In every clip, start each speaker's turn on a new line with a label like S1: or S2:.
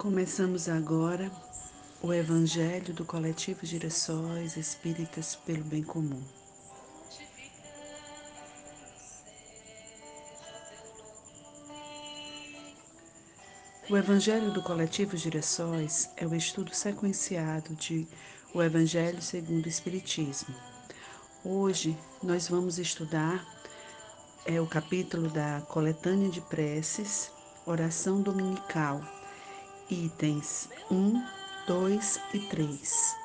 S1: Começamos agora o Evangelho do Coletivo Girassóis Espíritas pelo Bem Comum. O Evangelho do Coletivo Girassóis é o estudo sequenciado de o Evangelho segundo o Espiritismo. Hoje nós vamos estudar é o capítulo da coletânea de preces, oração dominical itens 1, 2 e 3.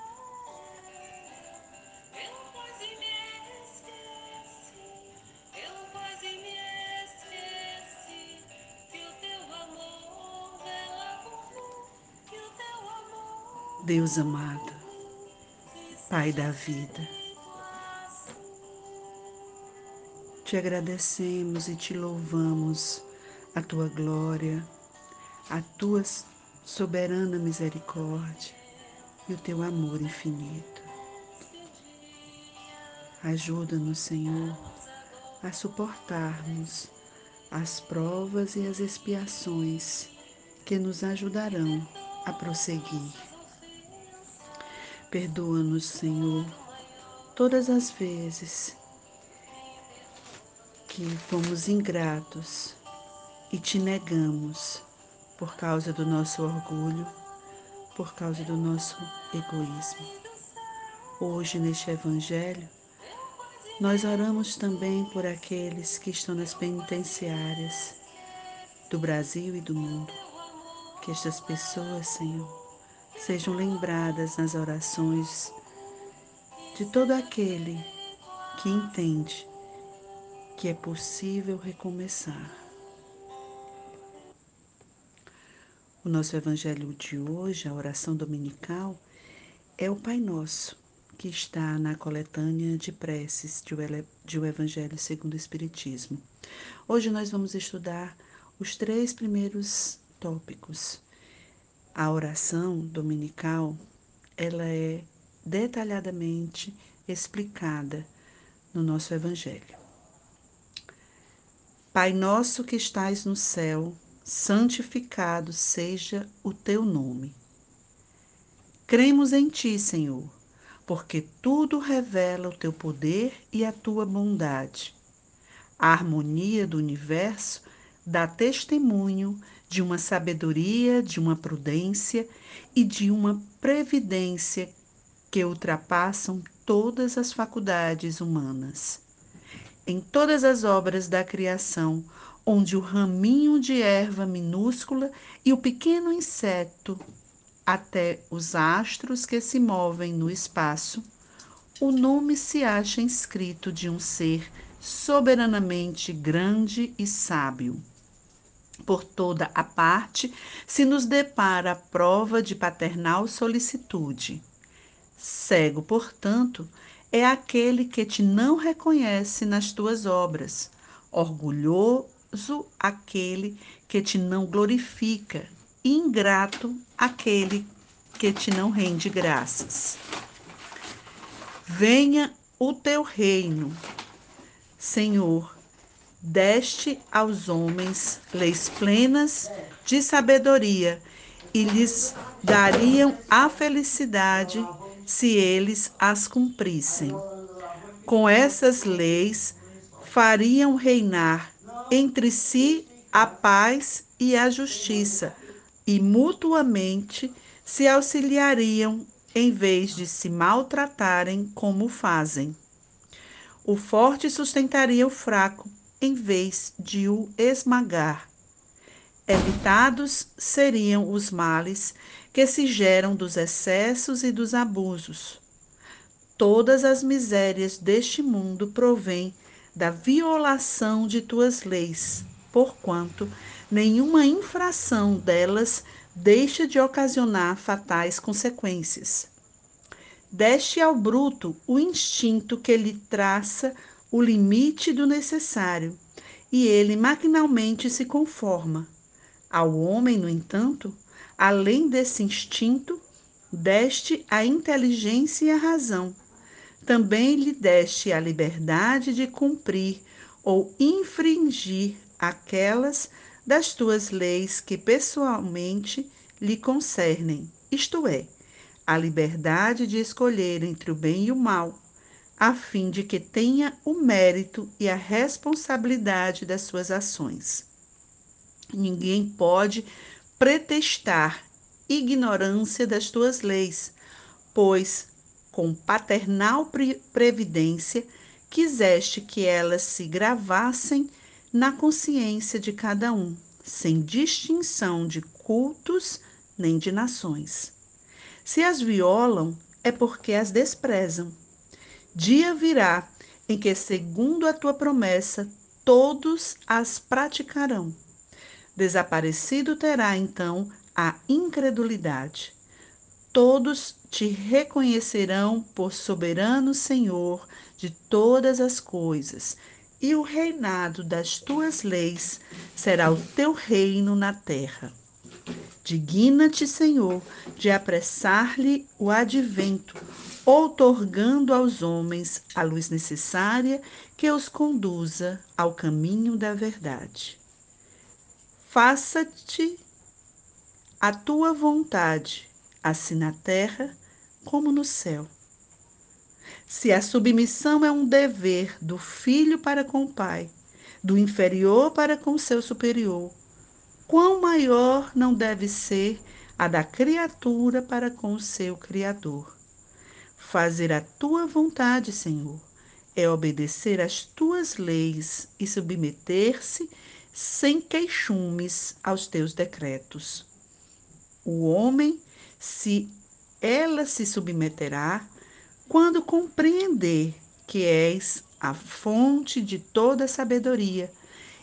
S1: Deus amado, Pai da vida, te agradecemos e te louvamos a tua glória, a tuas soberana misericórdia e o teu amor infinito. Ajuda-nos, Senhor, a suportarmos as provas e as expiações que nos ajudarão a prosseguir. Perdoa-nos, Senhor, todas as vezes que fomos ingratos e te negamos por causa do nosso orgulho, por causa do nosso egoísmo. Hoje, neste Evangelho, nós oramos também por aqueles que estão nas penitenciárias do Brasil e do mundo. Que estas pessoas, Senhor, sejam lembradas nas orações de todo aquele que entende que é possível recomeçar. O nosso evangelho de hoje, a oração dominical, é o Pai Nosso, que está na coletânea de preces de o Evangelho segundo o Espiritismo. Hoje nós vamos estudar os três primeiros tópicos. A oração dominical, ela é detalhadamente explicada no nosso Evangelho. Pai nosso que estais no céu, santificado seja o teu nome. Cremos em ti, Senhor, porque tudo revela o teu poder e a tua bondade. A harmonia do universo dá testemunho de uma sabedoria, de uma prudência e de uma previdência que ultrapassam todas as faculdades humanas. Em todas as obras da criação, onde o raminho de erva minúscula e o pequeno inseto, até os astros que se movem no espaço, o nome se acha inscrito de um ser soberanamente grande e sábio. Por toda a parte se nos depara a prova de paternal solicitude. Cego, portanto, é aquele que te não reconhece nas tuas obras, orgulhoso Dichoso aquele que te não glorifica, ingrato aquele que te não rende graças. Venha o teu reino, Senhor, deste aos homens leis plenas de sabedoria e lhes dariam a felicidade se eles as cumprissem. Com essas leis fariam reinar entre si a paz e a justiça, e mutuamente se auxiliariam em vez de se maltratarem como fazem. O forte sustentaria o fraco em vez de o esmagar. Evitados seriam os males que se geram dos excessos e dos abusos. Todas as misérias deste mundo provêm da violação de tuas leis, porquanto nenhuma infração delas deixa de ocasionar fatais consequências. Deste ao bruto o instinto que lhe traça o limite do necessário, e ele maquinalmente se conforma. Ao homem, no entanto, além desse instinto, deste a inteligência e a razão também lhe deste a liberdade de cumprir ou infringir aquelas das tuas leis que pessoalmente lhe concernem, isto é, a liberdade de escolher entre o bem e o mal, a fim de que tenha o mérito e a responsabilidade das suas ações. Ninguém pode pretextar ignorância das tuas leis, pois, com paternal previdência, quiseste que elas se gravassem na consciência de cada um, sem distinção de cultos nem de nações. Se as violam, é porque as desprezam. Dia virá em que, segundo a tua promessa, todos as praticarão. Desaparecido terá então a incredulidade. Todos te reconhecerão por soberano Senhor de todas as coisas, e o reinado das tuas leis será o teu reino na terra. Digna-te, Senhor, de apressar-lhe o advento, outorgando aos homens a luz necessária que os conduza ao caminho da verdade. Faça-te a tua vontade, assim na terra como no céu. Se a submissão é um dever do filho para com o pai, do inferior para com o seu superior, quão maior não deve ser a da criatura para com o seu Criador. Fazer a tua vontade, Senhor, é obedecer às tuas leis e submeter-se sem queixumes aos teus decretos. O homem, se ela se submeterá, quando compreender que és a fonte de toda sabedoria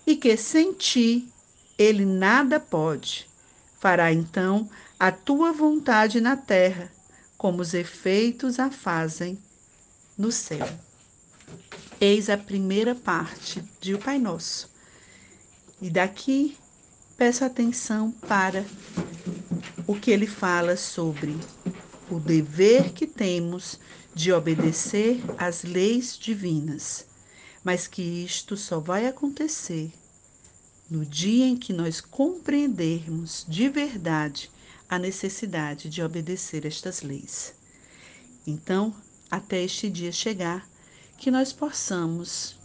S1: e que sem ti ele nada pode, fará então a tua vontade na terra, como os efeitos a fazem no céu. Eis a primeira parte de O Pai Nosso. E daqui peço atenção para o que ele fala sobre o dever que temos de obedecer às leis divinas, mas que isto só vai acontecer no dia em que nós compreendermos de verdade a necessidade de obedecer estas leis. Então, até este dia chegar, que nós possamos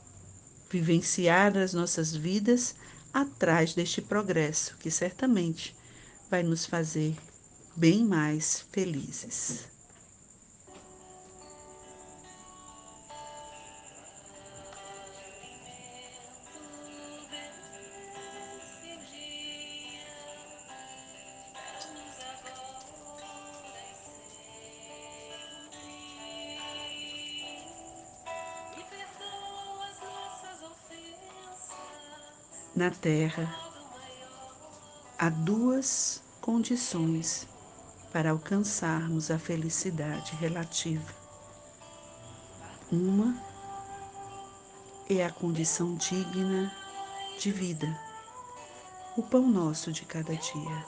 S1: vivenciar as nossas vidas atrás deste progresso que certamente vai nos fazer bem mais felizes. Na Terra, há duas condições para alcançarmos a felicidade relativa. Uma é a condição digna de vida, o pão nosso de cada dia.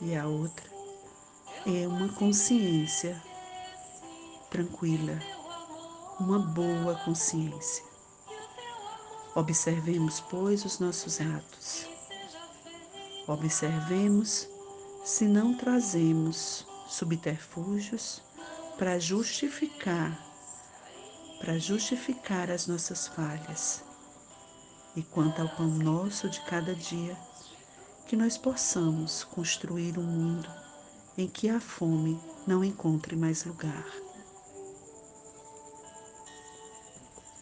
S1: E a outra é uma consciência tranquila, uma boa consciência. Observemos, pois, os nossos atos. Observemos se não trazemos subterfúgios para justificar, para justificar as nossas falhas. E quanto ao pão nosso de cada dia, que nós possamos construir um mundo em que a fome não encontre mais lugar.